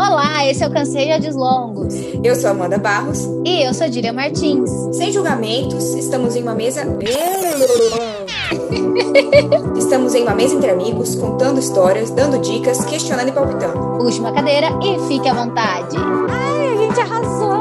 Olá, esse é o Canseia de Longos. Eu sou Amanda Barros. E eu sou Dília Martins. Sem julgamentos, estamos em uma mesa. estamos em uma mesa entre amigos, contando histórias, dando dicas, questionando e palpitando. Puxe uma cadeira e fique à vontade. Ai, a gente arrasou!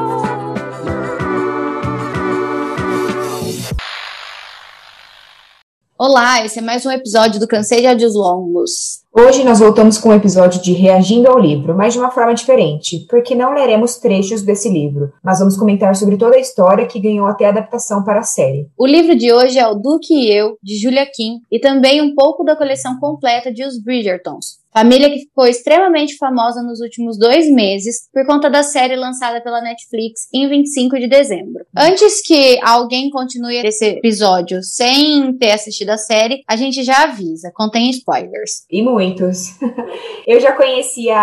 Olá, esse é mais um episódio do Cansei de Áudios Longos. Hoje nós voltamos com um episódio de Reagindo ao Livro, mas de uma forma diferente, porque não leremos trechos desse livro, mas vamos comentar sobre toda a história que ganhou até adaptação para a série. O livro de hoje é O Duque e Eu, de Julia Kim, e também um pouco da coleção completa de Os Bridgertons, Família que ficou extremamente famosa nos últimos dois meses por conta da série lançada pela Netflix em 25 de dezembro. Antes que alguém continue esse episódio sem ter assistido a série, a gente já avisa, contém spoilers. E muitos. Eu já conhecia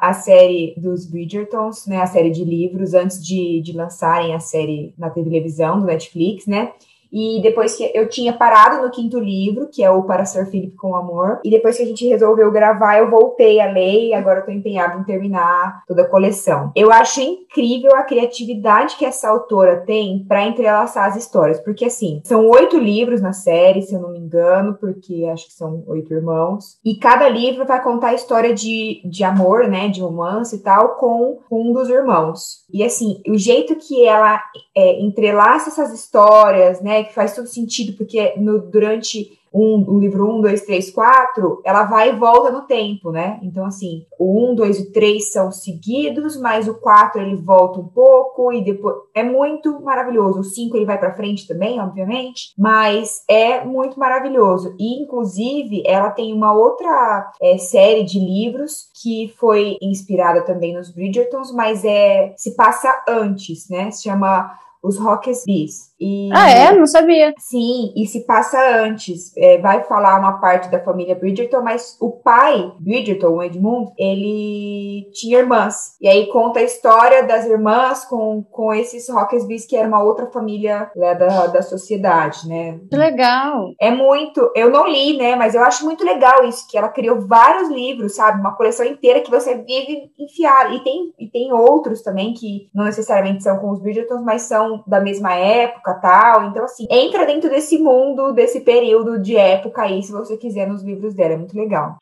a, série dos Bridgertons, né, a série de livros, antes de, de lançarem a série na televisão do Netflix, né? E depois que eu tinha parado no quinto livro, que é o Para Ser Felipe com Amor, e depois que a gente resolveu gravar, eu voltei a ler e agora eu tô empenhado em terminar toda a coleção. Eu acho incrível a criatividade que essa autora tem para entrelaçar as histórias, porque assim, são oito livros na série, se eu não me engano, porque acho que são oito irmãos, e cada livro vai contar a história de, de amor, né, de romance e tal, com, com um dos irmãos. E assim, o jeito que ela é, entrelaça essas histórias, né, que faz todo sentido, porque no, durante um, o livro 1, 2, 3, 4, ela vai e volta no tempo, né? Então, assim, o 1, 2 e 3 são seguidos, mas o 4 ele volta um pouco e depois. É muito maravilhoso. O 5 ele vai para frente também, obviamente, mas é muito maravilhoso. E, inclusive, ela tem uma outra é, série de livros que foi inspirada também nos Bridgertons, mas é se passa antes, né? Se chama Os Rockets Bees. E, ah, é? Não sabia. Sim, e se passa antes. É, vai falar uma parte da família Bridgerton, mas o pai, Bridgerton, o Edmund, ele tinha irmãs. E aí conta a história das irmãs com, com esses Rockesbys, que era uma outra família né, da, da sociedade, né? Que legal. É muito. Eu não li, né? Mas eu acho muito legal isso, que ela criou vários livros, sabe? Uma coleção inteira que você vive enfiar. E tem, e tem outros também que não necessariamente são com os Bridgertons, mas são da mesma época época tal. Então, assim, entra dentro desse mundo, desse período de época aí, se você quiser, nos livros dela. É muito legal.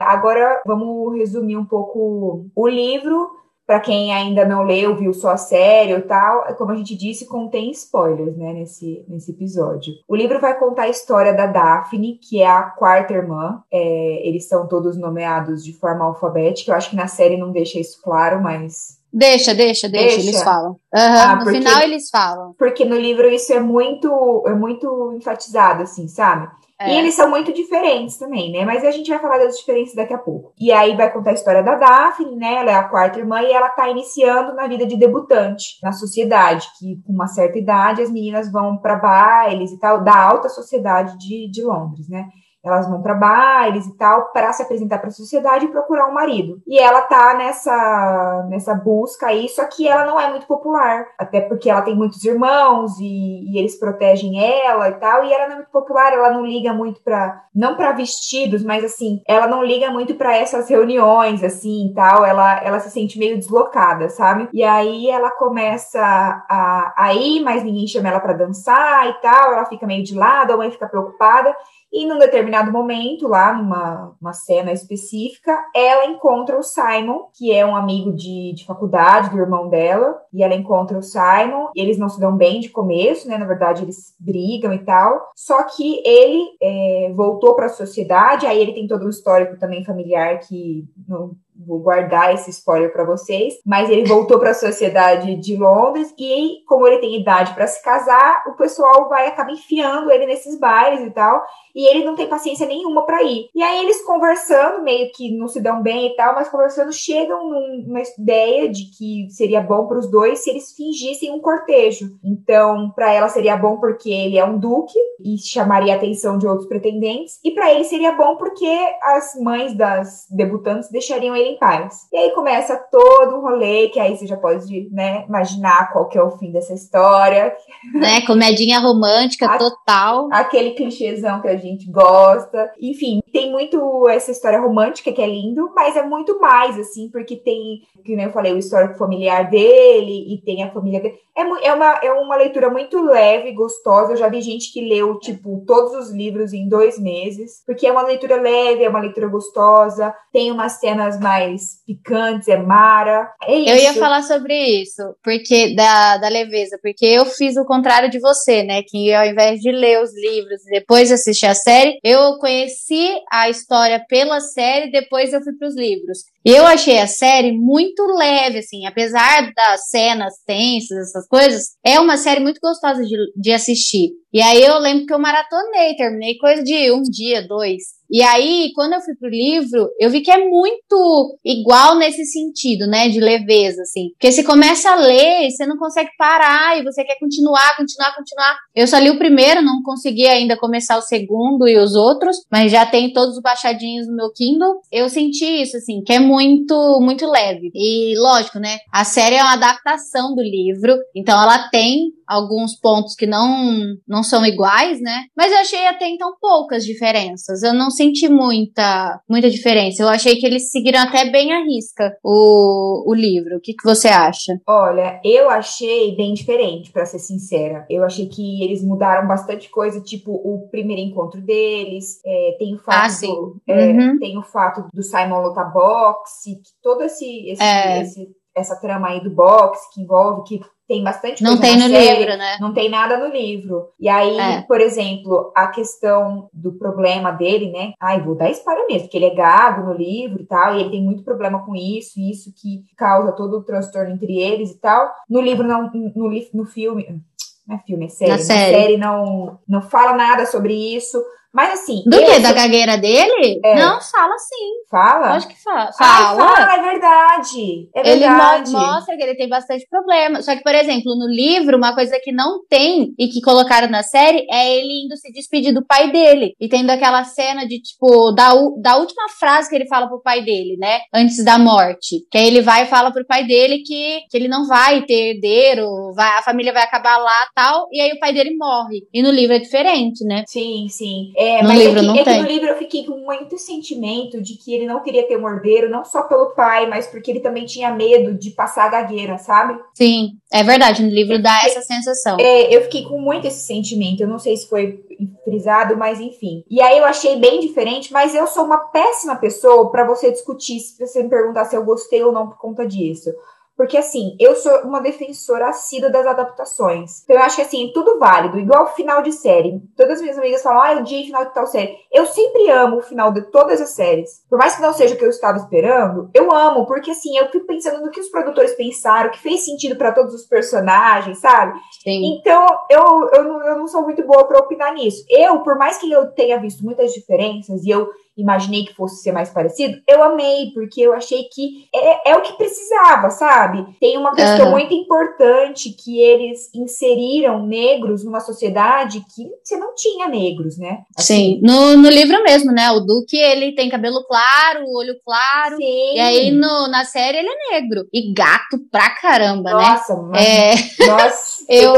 Agora vamos resumir um pouco o livro. Para quem ainda não leu, viu só a série e tal, como a gente disse, contém spoilers, né, nesse, nesse episódio. O livro vai contar a história da Daphne, que é a quarta irmã. É, eles são todos nomeados de forma alfabética. Eu acho que na série não deixa isso claro, mas Deixa, deixa, deixa, deixa. eles falam. Uhum, ah, no porque, final eles falam. Porque no livro isso é muito, é muito enfatizado, assim, sabe? É. E eles são muito diferentes também, né? Mas a gente vai falar das diferenças daqui a pouco. E aí vai contar a história da Daphne, né? Ela é a quarta irmã e ela tá iniciando na vida de debutante na sociedade, que com uma certa idade as meninas vão para bailes e tal, da alta sociedade de, de Londres, né? Elas vão para bailes e tal para se apresentar para a sociedade e procurar um marido. E ela tá nessa nessa busca aí, só que ela não é muito popular, até porque ela tem muitos irmãos e, e eles protegem ela e tal, e ela não é muito popular, ela não liga muito para não para vestidos, mas assim, ela não liga muito para essas reuniões assim, tal, ela ela se sente meio deslocada, sabe? E aí ela começa a, a ir, mas ninguém chama ela para dançar e tal, ela fica meio de lado, a mãe fica preocupada e num determinado momento, lá numa uma cena específica, ela encontra o Simon, que é um amigo de, de faculdade do irmão dela, e ela encontra o Simon, e eles não se dão bem de começo, né? Na verdade, eles brigam e tal. Só que ele é, voltou para a sociedade, aí ele tem todo um histórico também familiar que não, vou guardar esse spoiler para vocês, mas ele voltou para a sociedade de Londres e como ele tem idade para se casar, o pessoal vai acabar enfiando ele nesses bares e tal, e ele não tem paciência nenhuma para ir. E aí eles conversando, meio que não se dão bem e tal, mas conversando chegam numa ideia de que seria bom para os dois se eles fingissem um cortejo. Então, para ela seria bom porque ele é um duque e chamaria a atenção de outros pretendentes, e para ele seria bom porque as mães das debutantes deixariam ele em paz. E aí começa todo um rolê, que aí você já pode, né, imaginar qual que é o fim dessa história. Né, comedinha romântica a, total. Aquele clichêzão que a gente gosta. Enfim, tem muito essa história romântica que é lindo, mas é muito mais, assim, porque tem, que eu falei, o histórico familiar dele e tem a família dele. É, é, uma, é uma leitura muito leve, gostosa. Eu já vi gente que leu, tipo, todos os livros em dois meses, porque é uma leitura leve, é uma leitura gostosa, tem umas cenas mais picantes, é mara. É isso. Eu ia falar sobre isso, porque da, da leveza, porque eu fiz o contrário de você, né? Que ao invés de ler os livros e depois assistir a série, eu conheci a história pela série, depois eu fui para os livros. Eu achei a série muito leve, assim, apesar das cenas tensas, essas coisas, é uma série muito gostosa de, de assistir. E aí eu lembro que eu maratonei, terminei coisa de um dia, dois. E aí, quando eu fui pro livro, eu vi que é muito igual nesse sentido, né, de leveza, assim. Porque você começa a ler e você não consegue parar e você quer continuar, continuar, continuar. Eu só li o primeiro, não consegui ainda começar o segundo e os outros, mas já tem todos os baixadinhos no meu Kindle. Eu senti isso, assim, que é muito muito, muito leve. E lógico, né? A série é uma adaptação do livro, então ela tem alguns pontos que não, não são iguais, né? Mas eu achei até então poucas diferenças. Eu não senti muita, muita diferença. Eu achei que eles seguiram até bem a risca o, o livro. O que, que você acha? Olha, eu achei bem diferente, para ser sincera. Eu achei que eles mudaram bastante coisa, tipo o primeiro encontro deles. É, tem o fato, ah, sim. É, uhum. tem o fato do Simon lutar boxe, todo esse, esse, é. esse essa trama aí do boxe que envolve que tem bastante coisa Não tem no série, livro, né? Não tem nada no livro. E aí, é. por exemplo, a questão do problema dele, né? Ai, vou dar spoiler mesmo, porque ele é gago no livro e tal, e ele tem muito problema com isso, isso que causa todo o transtorno entre eles e tal. No livro, não, no, no filme. Não é filme, é série. Na série, série não, não fala nada sobre isso. Mas assim. Do esse... que? Da gagueira dele? É. Não, fala sim. Fala? Acho que fala. Fala. Ah, fala, é verdade. É verdade. Ele mo mostra que ele tem bastante problema. Só que, por exemplo, no livro, uma coisa que não tem e que colocaram na série é ele indo se despedir do pai dele. E tendo aquela cena de, tipo, da, da última frase que ele fala pro pai dele, né? Antes da morte. Que aí ele vai e fala pro pai dele que, que ele não vai ter herdeiro, vai, a família vai acabar lá tal. E aí o pai dele morre. E no livro é diferente, né? Sim, sim. É, é, no mas livro é que, não é tem. no livro eu fiquei com muito sentimento de que ele não queria ter um herdeiro, não só pelo pai, mas porque ele também tinha medo de passar a gagueira, sabe? Sim, é verdade, no livro dá essa sensação. É, eu fiquei com muito esse sentimento, eu não sei se foi frisado, mas enfim. E aí eu achei bem diferente, mas eu sou uma péssima pessoa para você discutir, se você me perguntar se eu gostei ou não por conta disso. Porque, assim, eu sou uma defensora assídua das adaptações. Então, eu acho que, assim, tudo válido. Igual final de série. Todas as minhas amigas falam, ah, o dia final de tal série. Eu sempre amo o final de todas as séries. Por mais que não seja o que eu estava esperando, eu amo. Porque, assim, eu fico pensando no que os produtores pensaram, que fez sentido para todos os personagens, sabe? Sim. Então, eu, eu, não, eu não sou muito boa para opinar nisso. Eu, por mais que eu tenha visto muitas diferenças e eu imaginei que fosse ser mais parecido, eu amei, porque eu achei que é, é o que precisava, sabe? Tem uma questão uhum. muito importante que eles inseriram negros numa sociedade que você não tinha negros, né? Assim. Sim, no, no livro mesmo, né? O Duque, ele tem cabelo claro, olho claro. Sim. E aí no, na série ele é negro. E gato pra caramba, nossa, né? Mas, é... Nossa, eu,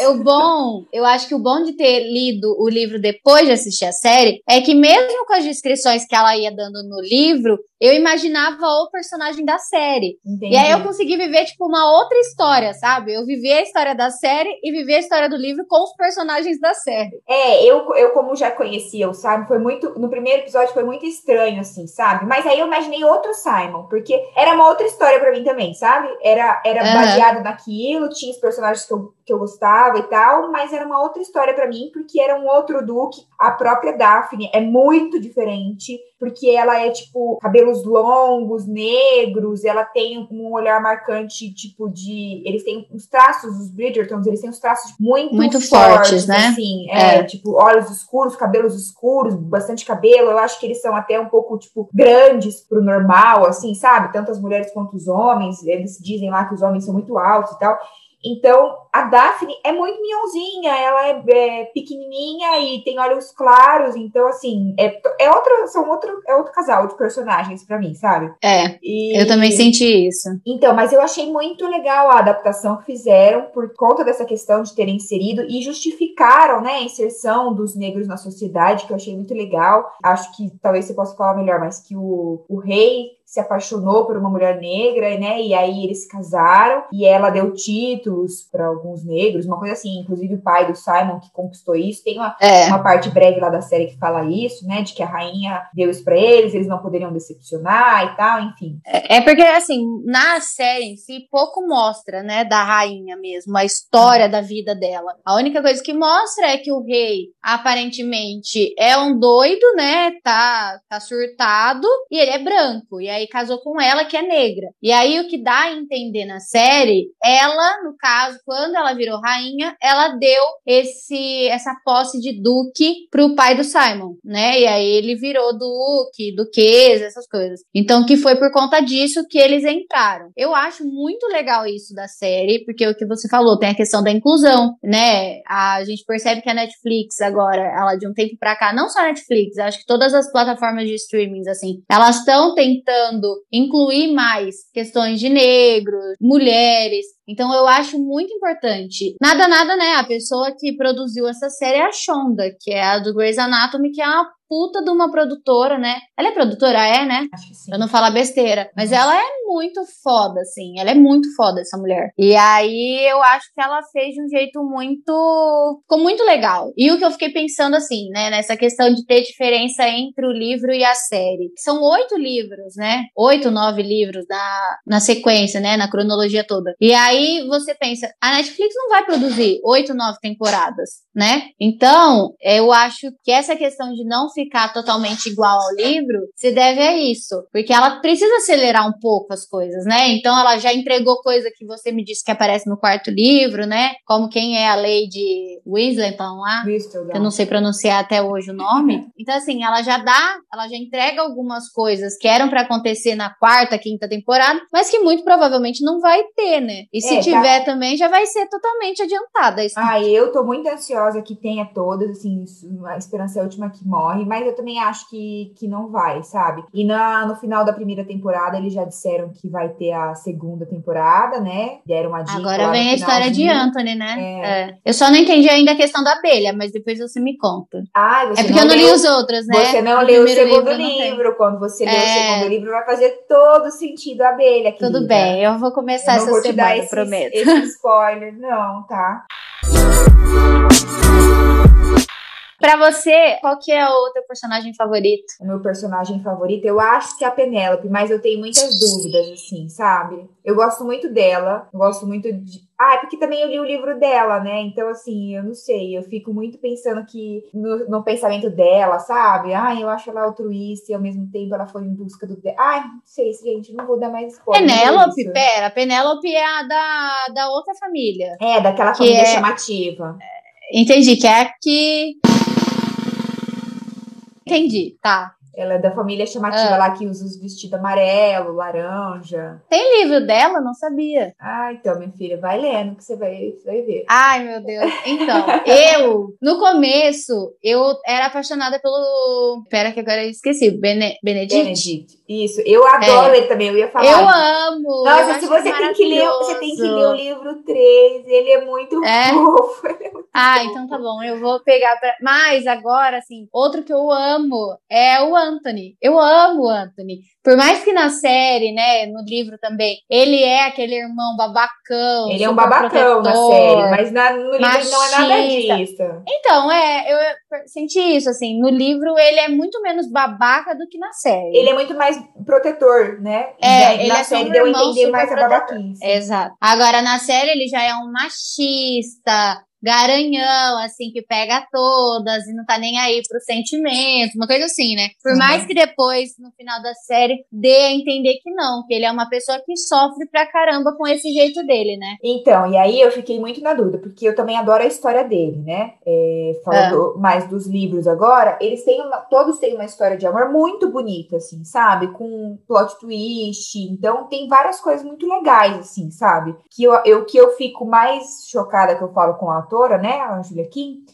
eu bom, eu acho que o bom de ter lido o livro depois de assistir a série é que mesmo com as descrições que ela ia dando no livro, eu imaginava o personagem da série. Entendi. E aí eu consegui viver, tipo, uma outra história, sabe? Eu vivi a história da série e vivi a história do livro com os personagens da série. É, eu, eu como já conhecia o Simon, foi muito. No primeiro episódio foi muito estranho, assim, sabe? Mas aí eu imaginei outro Simon, porque era uma outra história para mim também, sabe? Era, era uhum. baseado naquilo, tinha os personagens que eu, que eu gostava e tal, mas era uma outra história para mim, porque era um outro Duke. A própria Daphne é muito diferente, porque ela é, tipo, cabelo cabelos longos, negros, ela tem um olhar marcante, tipo, de. Eles têm os traços, os Bridgertons, eles têm os traços muito, muito fortes, fortes né? Assim, é, é, tipo, olhos escuros, cabelos escuros, bastante cabelo. Eu acho que eles são até um pouco, tipo, grandes pro normal, assim, sabe? Tanto as mulheres quanto os homens. Eles dizem lá que os homens são muito altos e tal. Então, a Daphne é muito minhãozinha, ela é, é, pequenininha e tem olhos claros, então, assim, é, é, outro, são outro, é outro casal de personagens para mim, sabe? É, e, eu também senti isso. Então, mas eu achei muito legal a adaptação que fizeram por conta dessa questão de terem inserido e justificaram, né, a inserção dos negros na sociedade, que eu achei muito legal. Acho que talvez você possa falar melhor, mas que o, o rei se apaixonou por uma mulher negra, né? E aí eles se casaram e ela deu títulos para alguns negros, uma coisa assim. Inclusive o pai do Simon que conquistou isso. Tem uma, é. uma parte breve lá da série que fala isso, né? De que a rainha deu isso para eles, eles não poderiam decepcionar e tal, enfim. É, é, porque assim na série em si pouco mostra, né? Da rainha mesmo, a história da vida dela. A única coisa que mostra é que o rei aparentemente é um doido, né? Tá, tá surtado e ele é branco. E aí aí casou com ela, que é negra. E aí o que dá a entender na série, ela, no caso, quando ela virou rainha, ela deu esse essa posse de duque pro pai do Simon, né? E aí ele virou duque, duquesa, essas coisas. Então que foi por conta disso que eles entraram. Eu acho muito legal isso da série, porque o que você falou, tem a questão da inclusão, né? A gente percebe que a Netflix agora, ela de um tempo para cá, não só a Netflix, acho que todas as plataformas de streaming assim, elas estão tentando tentando incluir mais questões de negros, mulheres. Então eu acho muito importante. Nada, nada, né? A pessoa que produziu essa série é a Shonda, que é a do Grey's Anatomy, que é uma puta de uma produtora, né? Ela é produtora, é, né? Acho que sim. Eu não falar besteira. Mas ela é muito foda, assim. Ela é muito foda, essa mulher. E aí eu acho que ela fez de um jeito muito. Ficou muito legal. E o que eu fiquei pensando, assim, né? Nessa questão de ter diferença entre o livro e a série. São oito livros, né? Oito, nove livros na, na sequência, né? Na cronologia toda. E aí você pensa, a Netflix não vai produzir oito, nove temporadas, né? Então, eu acho que essa questão de não ficar totalmente igual ao livro se deve a isso. Porque ela precisa acelerar um pouco as coisas, né? Então ela já entregou coisa que você me disse que aparece no quarto livro, né? Como quem é a Lady Weasleyton lá. Que eu não sei pronunciar até hoje o nome. Então, assim, ela já dá, ela já entrega algumas coisas que eram para acontecer na quarta, quinta temporada, mas que muito provavelmente não vai ter, né? E se é, tá. tiver tá... também, já vai ser totalmente adiantada. Isso. Ah, eu tô muito ansiosa que tenha todas, assim, a esperança é a última que morre, mas eu também acho que, que não vai, sabe? E na, no final da primeira temporada, eles já disseram que vai ter a segunda temporada, né? Deram uma dica. Agora vem a história de Anthony, né? É. É. Eu só não entendi ainda a questão da abelha, mas depois você me conta. Ah, é porque eu não li os outros, né? Você não leu o segundo livro. livro. Quando você lê o é. segundo livro, vai fazer todo sentido a abelha. Querida. Tudo bem, eu vou começar eu essa vou semana, esse, prometo. Esse spoiler, não, tá? Pra você, qual que é o teu personagem favorito? O meu personagem favorito, eu acho que é a Penélope, mas eu tenho muitas dúvidas, assim, sabe? Eu gosto muito dela, gosto muito de. Ah, é porque também eu li o livro dela, né? Então, assim, eu não sei, eu fico muito pensando que no, no pensamento dela, sabe? Ah, eu acho ela altruísta e ao mesmo tempo ela foi em busca do. Ai, não sei, gente, não vou dar mais spoiler. Penélope, pera, Penélope é a da, da outra família. É, daquela família é... chamativa. Entendi, que é a que Entendi, tá. Ela é da família chamativa ah. lá que usa os vestidos amarelo, laranja. Tem livro dela? Não sabia. Ah, então, minha filha, vai lendo que você vai, vai ver. Ai, meu Deus. Então, eu, no começo, eu era apaixonada pelo. Pera, que agora eu esqueci. Bene... Benedict? Benedict. Isso. Eu adoro é. ele também, eu ia falar. Eu amo. Nossa, eu se você tem que ler, você tem que ler o livro 3. Ele é muito é? fofo. É muito ah, fofo. então tá bom. Eu vou pegar pra. Mas agora, assim, outro que eu amo é o Anthony. Eu amo o Anthony. Por mais que na série, né, no livro também, ele é aquele irmão babacão. Ele é um babacão na série, mas na, no livro machista. não é nada disso. Então, é, eu senti isso, assim. No livro ele é muito menos babaca do que na série. Ele é muito mais protetor, né? É, ele na é série deu a entender mais a babaquice. Exato. Agora, na série ele já é um machista, garanhão, assim, que pega todas e não tá nem aí pro sentimento, uma coisa assim, né? Por uhum. mais que depois, no final da série, dê a entender que não, que ele é uma pessoa que sofre pra caramba com esse jeito dele, né? Então, e aí eu fiquei muito na dúvida, porque eu também adoro a história dele, né? É, falando ah. mais dos livros agora, eles têm uma, todos têm uma história de amor muito bonita, assim, sabe? Com plot twist, então tem várias coisas muito legais, assim, sabe? Que eu, eu que eu fico mais chocada que eu falo com a autora, né, a Julia Kim,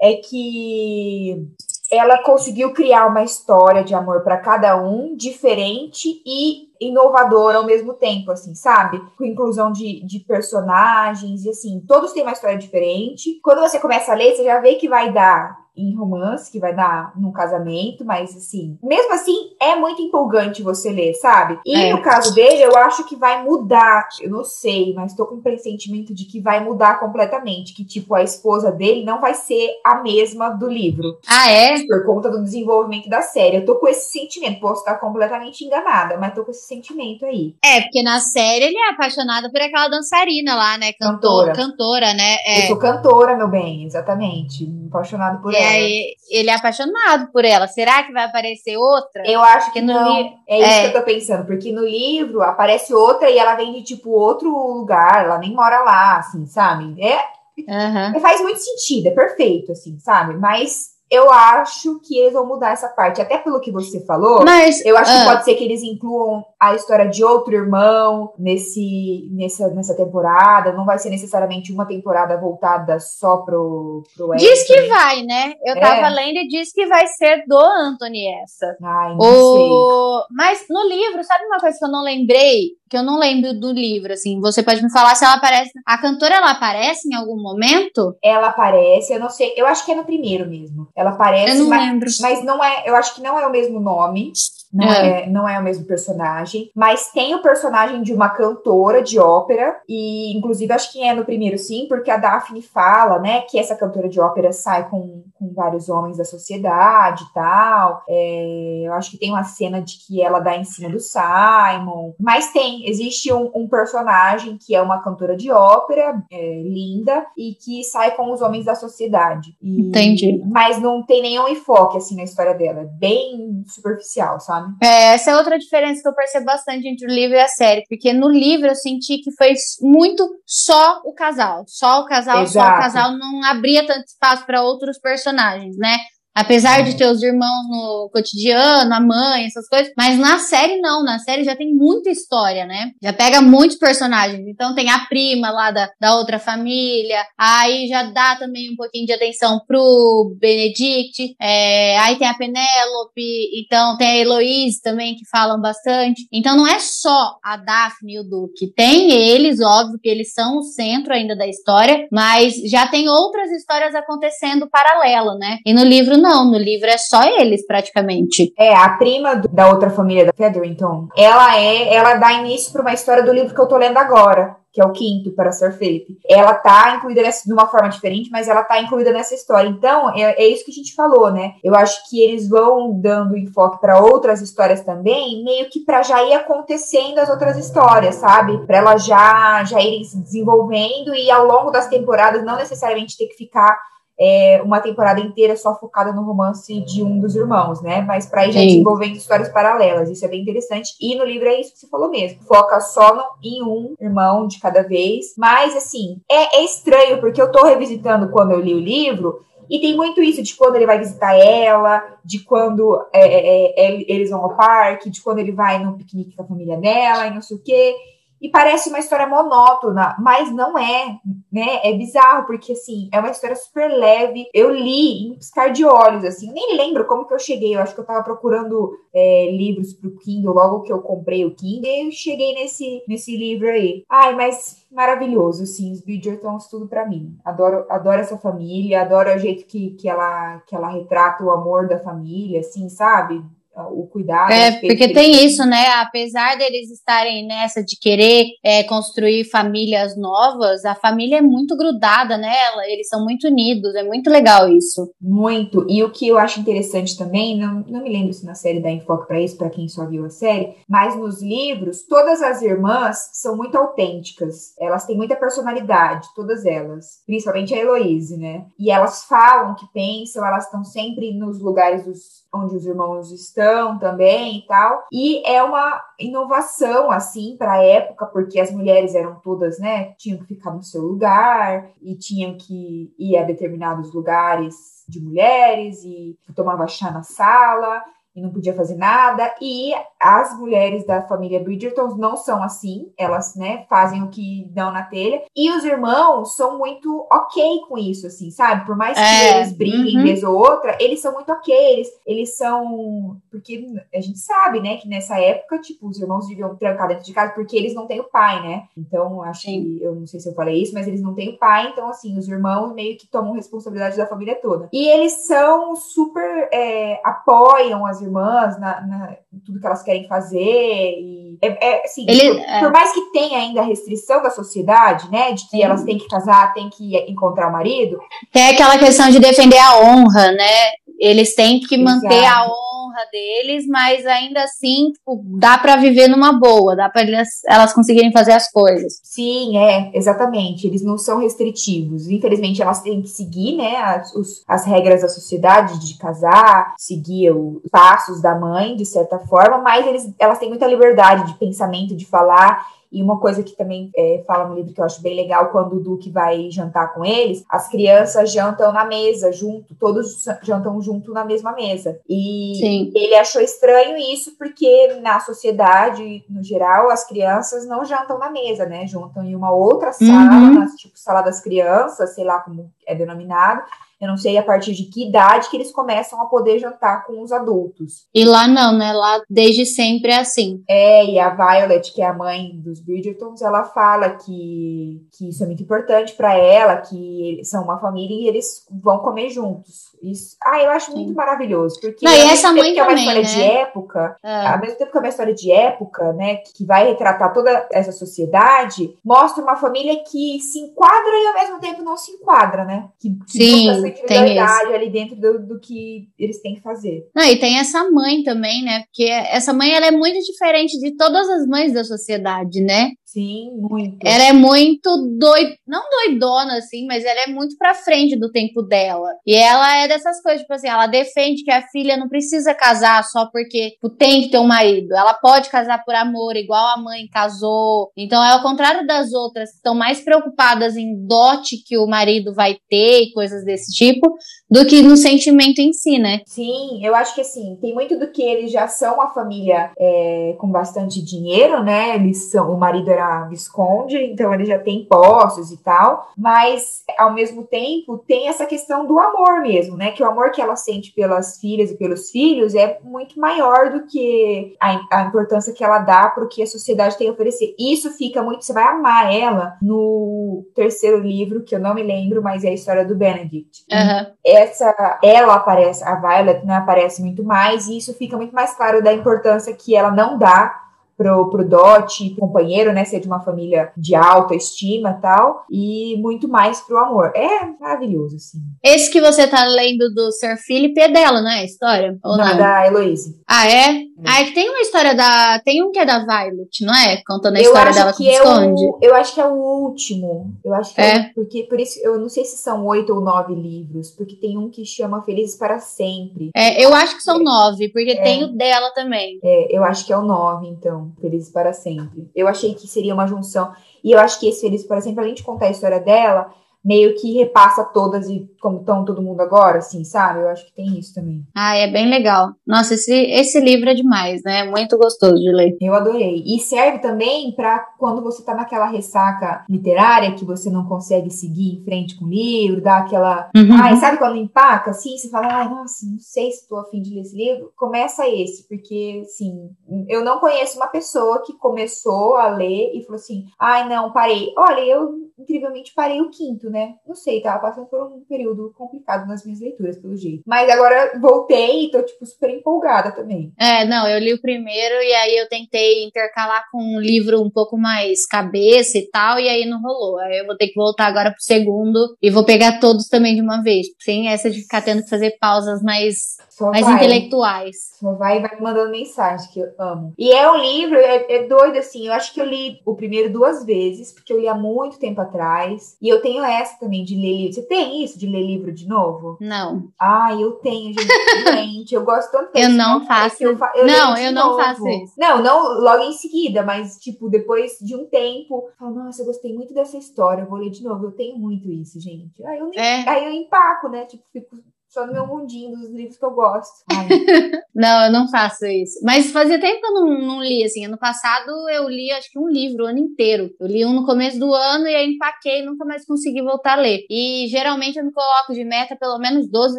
é que ela conseguiu criar uma história de amor para cada um diferente e inovadora ao mesmo tempo, assim, sabe? Com inclusão de, de personagens e assim, todos têm uma história diferente. Quando você começa a ler, você já vê que vai dar em romance, que vai dar num casamento, mas assim, mesmo assim, é muito empolgante você ler, sabe? E é. no caso dele, eu acho que vai mudar, eu não sei, mas tô com um pressentimento de que vai mudar completamente, que tipo, a esposa dele não vai ser a mesma do livro. Ah, é? Por conta do desenvolvimento da série. Eu tô com esse sentimento, posso estar completamente enganada, mas tô com esse sentimento aí. É, porque na série ele é apaixonado por aquela dançarina lá, né? Cantora. Cantora, né? É. Eu sou cantora, meu bem, exatamente. Apaixonado por é, ela aí ele é apaixonado por ela. Será que vai aparecer outra? Eu acho que no não. Li... É isso é. que eu tô pensando, porque no livro aparece outra e ela vem de tipo outro lugar, ela nem mora lá, assim, sabe? É, uhum. faz muito sentido, é perfeito, assim, sabe? Mas eu acho que eles vão mudar essa parte. Até pelo que você falou, Mas, eu acho que ah. pode ser que eles incluam a história de outro irmão nesse, nessa, nessa temporada. Não vai ser necessariamente uma temporada voltada só pro, pro Diz que vai, né? Eu é. tava lendo e diz que vai ser do Anthony essa. Ai, não o... sei. Mas no livro, sabe uma coisa que eu não lembrei? Que eu não lembro do livro, assim. Você pode me falar se ela aparece. A cantora, ela aparece em algum momento? Ela aparece, eu não sei. Eu acho que é no primeiro mesmo. Ela aparece, eu não mas, lembro. mas não é. Eu acho que não é o mesmo nome. Não é. é. não é o mesmo personagem, mas tem o personagem de uma cantora de ópera, e inclusive acho que é no primeiro sim, porque a Daphne fala, né, que essa cantora de ópera sai com, com vários homens da sociedade e tal. É, eu acho que tem uma cena de que ela dá em cima do Simon, mas tem, existe um, um personagem que é uma cantora de ópera, é, linda, e que sai com os homens da sociedade. E, Entendi. Mas não tem nenhum enfoque, assim, na história dela, é bem superficial, sabe? É, essa é outra diferença que eu percebo bastante entre o livro e a série, porque no livro eu senti que foi muito só o casal, só o casal, Exato. só o casal, não abria tanto espaço para outros personagens, né? Apesar de ter os irmãos no cotidiano, a mãe, essas coisas. Mas na série não, na série já tem muita história, né? Já pega muitos personagens. Então tem a prima lá da, da outra família. Aí já dá também um pouquinho de atenção pro Benedict. É, aí tem a Penélope. Então tem a Heloise também que falam bastante. Então não é só a Daphne e o Duque. Tem eles, óbvio que eles são o centro ainda da história. Mas já tem outras histórias acontecendo paralelo, né? E no livro não, no livro é só eles praticamente. É, a prima do, da outra família da Featherington, ela é, ela dá início para uma história do livro que eu tô lendo agora, que é o quinto para Sir Felipe. Ela tá incluída nessa, de uma forma diferente, mas ela tá incluída nessa história. Então, é, é isso que a gente falou, né? Eu acho que eles vão dando enfoque para outras histórias também, meio que para já ir acontecendo as outras histórias, sabe? Para elas já já irem se desenvolvendo e ao longo das temporadas não necessariamente ter que ficar é, uma temporada inteira só focada no romance de um dos irmãos, né? Mas para ir já desenvolvendo histórias paralelas. Isso é bem interessante. E no livro é isso que você falou mesmo. Foca só no, em um irmão de cada vez. Mas, assim, é, é estranho, porque eu tô revisitando quando eu li o livro. E tem muito isso de quando ele vai visitar ela, de quando é, é, é eles vão ao parque, de quando ele vai no piquenique com a família dela e não sei o quê. E parece uma história monótona, mas não é, né? É bizarro, porque assim, é uma história super leve. Eu li em piscar de olhos, assim, eu nem lembro como que eu cheguei. Eu acho que eu tava procurando é, livros pro Kindle logo que eu comprei o Kindle, e eu cheguei nesse, nesse livro aí. Ai, mas maravilhoso, assim, os Bridgertons, tudo para mim. Adoro, adoro essa família, adoro o jeito que, que, ela, que ela retrata o amor da família, assim, sabe? O cuidado. É, porque tem isso, né? Apesar deles estarem nessa de querer é, construir famílias novas, a família é muito grudada nela, eles são muito unidos, é muito legal isso. Muito. E o que eu acho interessante também, não, não me lembro se na série dá enfoque para isso, para quem só viu a série, mas nos livros, todas as irmãs são muito autênticas. Elas têm muita personalidade, todas elas. Principalmente a Heloise, né? E elas falam o que pensam, elas estão sempre nos lugares dos onde os irmãos estão também e tal. E é uma inovação, assim, para a época, porque as mulheres eram todas, né, tinham que ficar no seu lugar e tinham que ir a determinados lugares de mulheres e tomava chá na sala e não podia fazer nada. E as mulheres da família Bridgerton não são assim, elas, né, fazem o que dão na telha. E os irmãos são muito ok com isso, assim, sabe? Por mais que é, eles briguem uhum. vez ou outra, eles são muito ok, eles, eles são. Porque a gente sabe, né, que nessa época, tipo, os irmãos viviam trancados dentro de casa porque eles não têm o pai, né? Então, acho Sim. que, eu não sei se eu falei isso, mas eles não têm o pai, então, assim, os irmãos meio que tomam responsabilidade da família toda. E eles são super. É, apoiam as irmãs na, na, tudo que elas querem fazer. E é, é assim, Ele, por, é... por, mais que tenha ainda a restrição da sociedade, né? De que Sim. elas têm que casar, têm que encontrar o marido. Tem aquela questão de defender a honra, né? Eles têm que manter Exato. a honra deles, mas ainda assim tipo, dá para viver numa boa, dá para elas, elas conseguirem fazer as coisas. Sim, é, exatamente. Eles não são restritivos. Infelizmente, elas têm que seguir, né, as, os, as regras da sociedade de casar, seguir os passos da mãe, de certa forma, mas eles, elas têm muita liberdade de pensamento, de falar e uma coisa que também é, fala no livro que eu acho bem legal, quando o Duque vai jantar com eles, as crianças jantam na mesa junto, todos jantam junto na mesma mesa. E Sim. Ele achou estranho isso porque na sociedade, no geral, as crianças não jantam na mesa, né? Juntam em uma outra sala, uhum. tipo sala das crianças, sei lá como é denominado eu não sei a partir de que idade que eles começam a poder jantar com os adultos. E lá não, né? Lá desde sempre é assim. É, e a Violet, que é a mãe dos Bridgertons, ela fala que, que isso é muito importante para ela, que são uma família e eles vão comer juntos. Isso, ah, eu acho Sim. muito maravilhoso, porque não, e essa mãe que é uma história né? de época, é. ao mesmo tempo que é uma história de época, né, que vai retratar toda essa sociedade, mostra uma família que se enquadra e ao mesmo tempo não se enquadra, né? Que, que Sim, essa individualidade ali dentro do, do, que eles têm que fazer. Não, e tem essa mãe também, né? Porque essa mãe ela é muito diferente de todas as mães da sociedade, né? Sim, muito. Ela é muito doida, não doidona assim, mas ela é muito pra frente do tempo dela. E ela é dessas coisas, tipo assim, ela defende que a filha não precisa casar só porque tipo, tem que ter um marido. Ela pode casar por amor, igual a mãe casou. Então é ao contrário das outras que estão mais preocupadas em dote que o marido vai ter e coisas desse tipo, do que no sentimento em si, né? Sim, eu acho que assim, tem muito do que eles já são uma família é, com bastante dinheiro, né? Eles são, o marido era Visconde, então ele já tem posses e tal, mas ao mesmo tempo tem essa questão do amor mesmo, né? Que o amor que ela sente pelas filhas e pelos filhos é muito maior do que a, a importância que ela dá para o que a sociedade tem a oferecer. Isso fica muito, você vai amar ela no terceiro livro, que eu não me lembro, mas é a história do Benedict. Uhum. Essa, ela aparece, a Violet, né, aparece muito mais, e isso fica muito mais claro da importância que ela não dá pro, pro Dot, companheiro, né? Ser de uma família de alta estima tal. E muito mais pro amor. É maravilhoso, assim. Esse que você tá lendo do Sir Philip é dela, não é? A história? Ou não? não? da Heloise. Ah, é? É? Ah, é que tem uma história da. Tem um que é da Violet, não é? Contando a eu história dela com o esconde. É o, eu acho que é o último. Eu acho que é. é. Porque por isso, eu não sei se são oito ou nove livros, porque tem um que chama Felizes para Sempre. É, eu acho que são nove, porque é. tem o dela também. É, eu acho que é o nove, então. Felizes para Sempre. Eu achei que seria uma junção. E eu acho que esse Felizes para Sempre, além de contar a história dela, meio que repassa todas e como estão todo mundo agora, assim, sabe? Eu acho que tem isso também. Ah, é bem legal. Nossa, esse, esse livro é demais, né? Muito gostoso de ler. Eu adorei. E serve também para quando você tá naquela ressaca literária que você não consegue seguir em frente com o livro, dá aquela. Uhum. Ai, sabe quando empaca assim? Você fala, ai, nossa, não sei se tô afim de ler esse livro. Começa esse, porque, assim, eu não conheço uma pessoa que começou a ler e falou assim, ai, não, parei. Olha, eu incrivelmente parei o quinto, né? Né? Não sei, tava passando por um período complicado nas minhas leituras, pelo jeito. Mas agora voltei e tô, tipo, super empolgada também. É, não, eu li o primeiro e aí eu tentei intercalar com um livro um pouco mais cabeça e tal, e aí não rolou. Aí eu vou ter que voltar agora pro segundo e vou pegar todos também de uma vez, sem essa de ficar tendo que fazer pausas mais, mais intelectuais. Só vai e vai mandando mensagem, que eu amo. E é um livro, é, é doido assim, eu acho que eu li o primeiro duas vezes, porque eu li há muito tempo atrás, e eu tenho essa também de ler livro. Você tem isso de ler livro de novo? Não. Ah, eu tenho, gente. eu gosto tanto Eu não faço. Eu fa eu não, eu não faço isso. Não, não logo em seguida, mas tipo, depois de um tempo, falo, nossa, eu gostei muito dessa história, eu vou ler de novo. Eu tenho muito isso, gente. Aí eu, nem, é. aí eu empaco, né? Tipo, fico só no meu mundinho dos livros que eu gosto. não, eu não faço isso. Mas fazia tempo que eu não, não li, assim. Ano passado eu li, acho que um livro o ano inteiro. Eu li um no começo do ano e aí empaquei e nunca mais consegui voltar a ler. E geralmente eu me coloco de meta pelo menos 12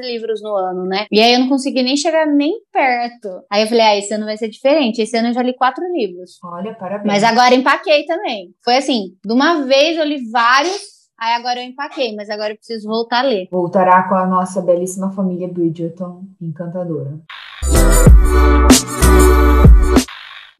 livros no ano, né? E aí eu não consegui nem chegar nem perto. Aí eu falei, ah, esse ano vai ser diferente. Esse ano eu já li quatro livros. Olha, parabéns. Mas agora empaquei também. Foi assim, de uma vez eu li vários Aí agora eu empaquei, mas agora eu preciso voltar a ler. Voltará com a nossa belíssima família Bridgerton, encantadora.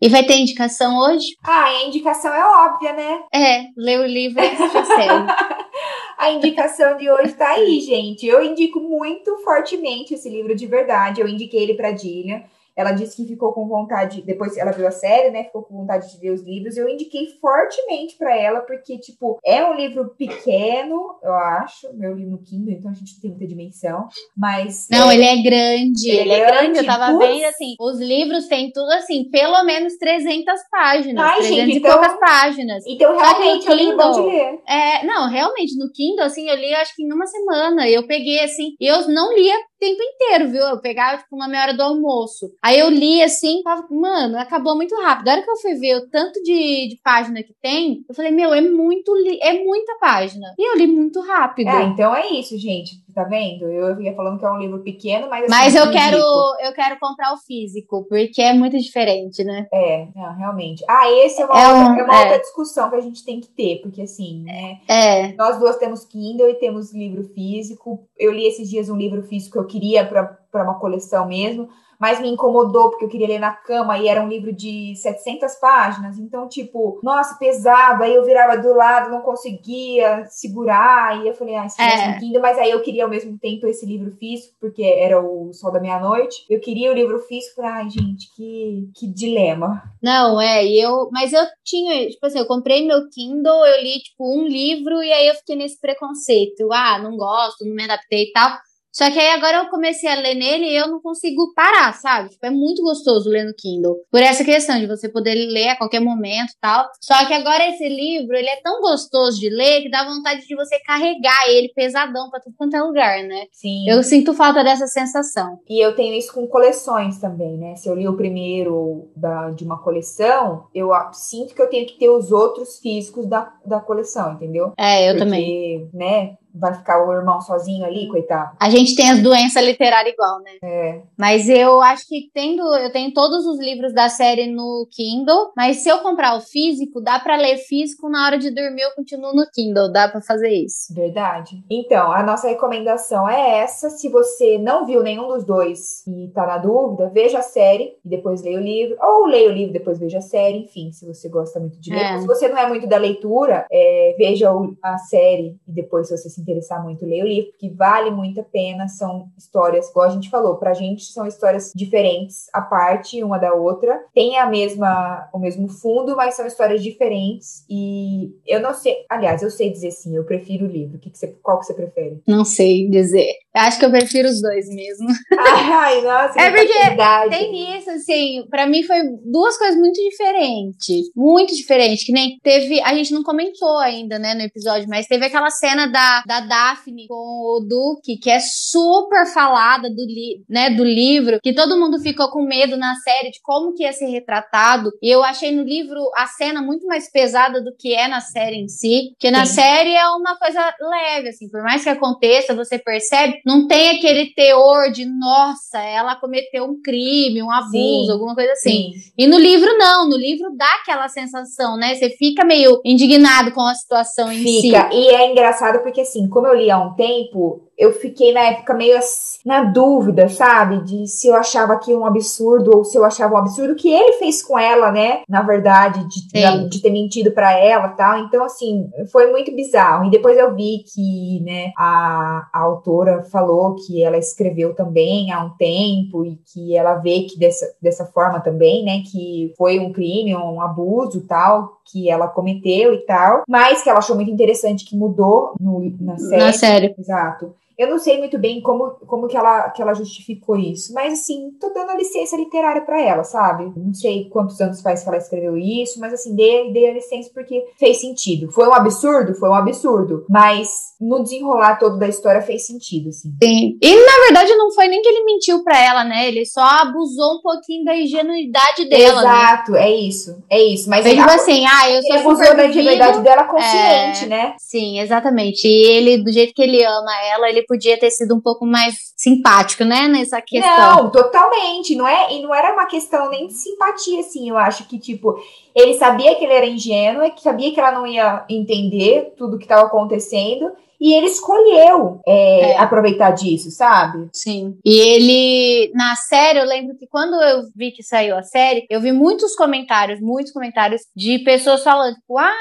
E vai ter indicação hoje? Ah, a indicação é óbvia, né? É, ler o livro e assistir a série. a indicação de hoje tá aí, gente. Eu indico muito fortemente esse livro de verdade. Eu indiquei ele pra Dilha. Ela disse que ficou com vontade, depois ela viu a série, né? Ficou com vontade de ler os livros. Eu indiquei fortemente para ela, porque, tipo, é um livro pequeno, eu acho. Eu li no Kindle, então a gente não tem muita dimensão. Mas. Não, é... ele é grande. Ele, ele é grande. grande. Eu tava vendo, assim, os livros têm tudo, assim, pelo menos 300 páginas. Ai, 300 gente, então... e poucas páginas. Então, realmente, é Kindle, bom de ler. É, não, realmente, no Kindle, assim, eu li acho que em uma semana. Eu peguei, assim, e eu não lia tempo inteiro, viu? Eu pegava, tipo, uma meia hora do almoço. Aí eu li assim, tava, mano, acabou muito rápido. A hora que eu fui ver o tanto de, de página que tem, eu falei, meu, é muito, é muita página. E eu li muito rápido. É, então é isso, gente tá vendo? Eu ia falando que é um livro pequeno, mas. Assim, mas eu quero, eu quero comprar o físico, porque é muito diferente, né? É, não, realmente. Ah, esse é uma, é outra, um, é uma é. outra discussão que a gente tem que ter, porque assim, né? É. Nós duas temos Kindle e temos livro físico. Eu li esses dias um livro físico que eu queria para uma coleção mesmo mas me incomodou porque eu queria ler na cama e era um livro de 700 páginas. Então, tipo, nossa, pesado. Aí eu virava do lado, não conseguia segurar. E eu falei, ah, tivesse é. um Kindle, mas aí eu queria ao mesmo tempo esse livro físico, porque era o Sol da Meia-Noite. Eu queria o livro físico. Ai, gente, que, que dilema. Não, é, e eu, mas eu tinha, tipo assim, eu comprei meu Kindle, eu li, tipo, um livro e aí eu fiquei nesse preconceito. Ah, não gosto, não me adaptei e tal. Só que aí agora eu comecei a ler nele e eu não consigo parar, sabe? Tipo, é muito gostoso ler no Kindle. Por essa questão de você poder ler a qualquer momento e tal. Só que agora esse livro, ele é tão gostoso de ler que dá vontade de você carregar ele pesadão pra tudo quanto é lugar, né? Sim. Eu sinto falta dessa sensação. E eu tenho isso com coleções também, né? Se eu li o primeiro da, de uma coleção, eu sinto que eu tenho que ter os outros físicos da, da coleção, entendeu? É, eu Porque, também. né? Vai ficar o irmão sozinho ali, coitado. A gente tem as doenças literárias igual, né? É. Mas eu acho que tendo, eu tenho todos os livros da série no Kindle, mas se eu comprar o físico, dá para ler físico na hora de dormir, eu continuo no Kindle, dá para fazer isso. Verdade. Então, a nossa recomendação é essa, se você não viu nenhum dos dois e tá na dúvida, veja a série e depois leia o livro, ou leia o livro e depois veja a série, enfim, se você gosta muito de ler. É. Se você não é muito da leitura, é, veja a série e depois se você se interessar muito, ler o livro, porque vale muito a pena. São histórias, igual a gente falou, pra gente são histórias diferentes, a parte uma da outra. Tem a mesma, o mesmo fundo, mas são histórias diferentes. E eu não sei, aliás, eu sei dizer sim, eu prefiro o livro. Que que você, qual que você prefere? Não sei dizer. Acho que eu prefiro os dois mesmo. Ai, nossa, é porque tem isso, assim, para mim foi duas coisas muito diferentes. Muito diferentes. Que nem teve. A gente não comentou ainda, né, no episódio, mas teve aquela cena da, da Daphne com o Duque, que é super falada do, li, né, do livro, que todo mundo ficou com medo na série de como que ia ser retratado. E eu achei no livro a cena muito mais pesada do que é na série em si. Porque na Sim. série é uma coisa leve, assim, por mais que aconteça, você percebe não tem aquele teor de, nossa, ela cometeu um crime, um abuso, sim, alguma coisa assim. Sim. E no livro, não. No livro dá aquela sensação, né? Você fica meio indignado com a situação em fica. si. Fica. E é engraçado porque, assim, como eu li há um tempo, eu fiquei na época meio assim, na dúvida, sabe? De se eu achava aquilo um absurdo ou se eu achava um absurdo que ele fez com ela, né? Na verdade, de, de ter mentido para ela tal. Então, assim, foi muito bizarro. E depois eu vi que, né, a, a autora falou que ela escreveu também há um tempo e que ela vê que dessa, dessa forma também, né? Que foi um crime, um abuso tal que ela cometeu e tal, mas que ela achou muito interessante que mudou no, na série. Na série. Exato. Eu não sei muito bem como, como que, ela, que ela justificou isso, mas assim, tô dando a licença literária para ela, sabe? Não sei quantos anos faz que ela escreveu isso, mas assim, dei, dei a licença porque fez sentido. Foi um absurdo? Foi um absurdo. Mas no desenrolar todo da história fez sentido, assim. Sim. E na verdade não foi nem que ele mentiu para ela, né? Ele só abusou um pouquinho da ingenuidade dela. Né? Exato, né? é isso. É isso. Mas ele, tipo assim, ah, eu sou ele abusou da ingenuidade dela consciente, é, né? Sim, exatamente. E ele, do jeito que ele ama ela, ele podia ter sido um pouco mais simpático, né, nessa questão. Não, totalmente. Não é, e não era uma questão nem de simpatia, assim. Eu acho que, tipo, ele sabia que ele era ingênuo, que sabia que ela não ia entender tudo que estava acontecendo e ele escolheu é, é. aproveitar disso, sabe? Sim. E ele, na série, eu lembro que quando eu vi que saiu a série, eu vi muitos comentários, muitos comentários de pessoas falando, tipo, ah,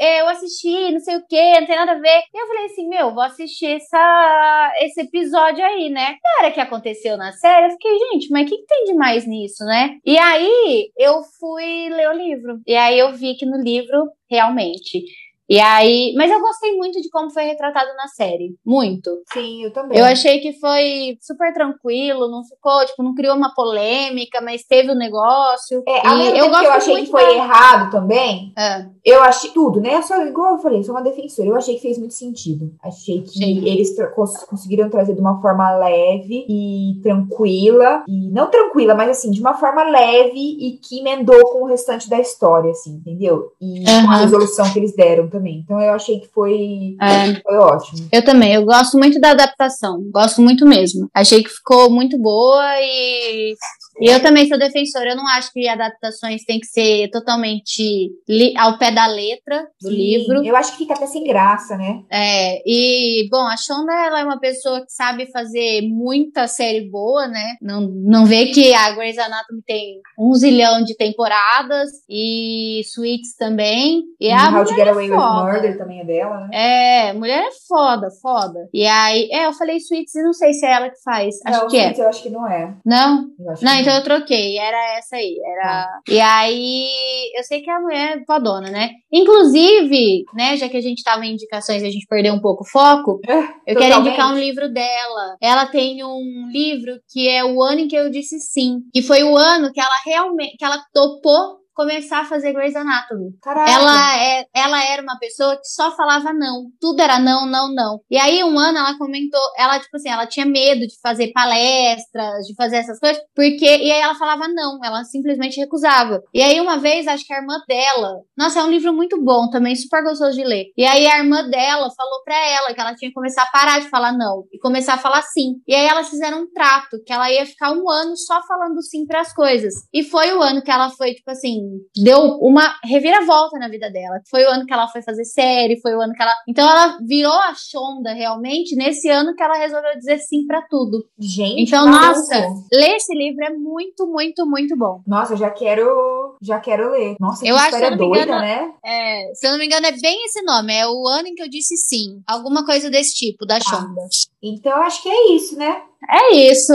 é, eu assisti, não sei o quê, não tem nada a ver. E eu falei assim, meu, vou assistir essa, esse episódio aí, né? Na hora que aconteceu na série, eu fiquei, gente, mas o que, que tem de mais nisso, né? E aí eu fui ler o livro. E aí eu vi que no livro, realmente, e aí, mas eu gostei muito de como foi retratado na série, muito. Sim, eu também. Eu achei que foi super tranquilo, não ficou, tipo, não criou uma polêmica, mas teve o um negócio. É, mesmo eu, que eu achei que foi da... errado também, é. eu achei tudo, né? Só igual eu falei, sou uma defensora, eu achei que fez muito sentido. Achei que Sim. eles tra conseguiram trazer de uma forma leve e tranquila, e não tranquila, mas assim, de uma forma leve e que emendou com o restante da história, assim, entendeu? E uhum. a resolução que eles deram também. Então eu achei que foi, é. foi ótimo. Eu também, eu gosto muito da adaptação, gosto muito mesmo. Achei que ficou muito boa e e eu também sou defensora. Eu não acho que adaptações têm que ser totalmente ao pé da letra do Sim, livro. Eu acho que fica até sem graça, né? É. E, bom, a Shonda, ela é uma pessoa que sabe fazer muita série boa, né? Não, não vê que a Grey's Anatomy tem um zilhão de temporadas e Suits também. E, e a How to Get Away é with Murder também é dela, né? É, mulher é foda, foda. E aí, é, eu falei Suits e não sei se é ela que faz. Acho não, que é. eu acho que não é. Não? não, eu troquei, era essa aí. Era... Ah. E aí, eu sei que a mulher é fodona, né? Inclusive, né, já que a gente tava em indicações e a gente perdeu um pouco o foco, é, eu totalmente. quero indicar um livro dela. Ela tem um livro que é O Ano em que Eu Disse Sim, que foi o ano que ela realmente, que ela topou começar a fazer Grey's Anatomy. Caraca. Ela, é, ela era uma pessoa que só falava não. Tudo era não, não, não. E aí, um ano, ela comentou, ela, tipo assim, ela tinha medo de fazer palestras, de fazer essas coisas, porque, e aí ela falava não, ela simplesmente recusava. E aí, uma vez, acho que a irmã dela, nossa, é um livro muito bom também, super gostoso de ler. E aí, a irmã dela falou pra ela que ela tinha que começar a parar de falar não e começar a falar sim. E aí, elas fizeram um trato, que ela ia ficar um ano só falando sim para as coisas. E foi o ano que ela foi, tipo assim, deu uma reviravolta na vida dela. Foi o ano que ela foi fazer série, foi o ano que ela. Então ela virou a Shonda realmente nesse ano que ela resolveu dizer sim para tudo. Gente, então nossa, ler esse livro é muito, muito, muito bom. Nossa, já quero, já quero ler. Nossa, que eu acho, história doida, engano, né? É, se eu não me engano é bem esse nome, é o ano em que eu disse sim, alguma coisa desse tipo da tá. Shonda. Então acho que é isso, né? É isso.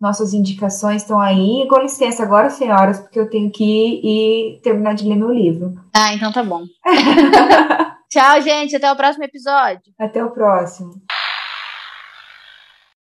Nossas indicações estão aí. Com licença agora, senhoras, porque eu tenho que ir e terminar de ler meu livro. Ah, então tá bom. Tchau, gente. Até o próximo episódio. Até o próximo.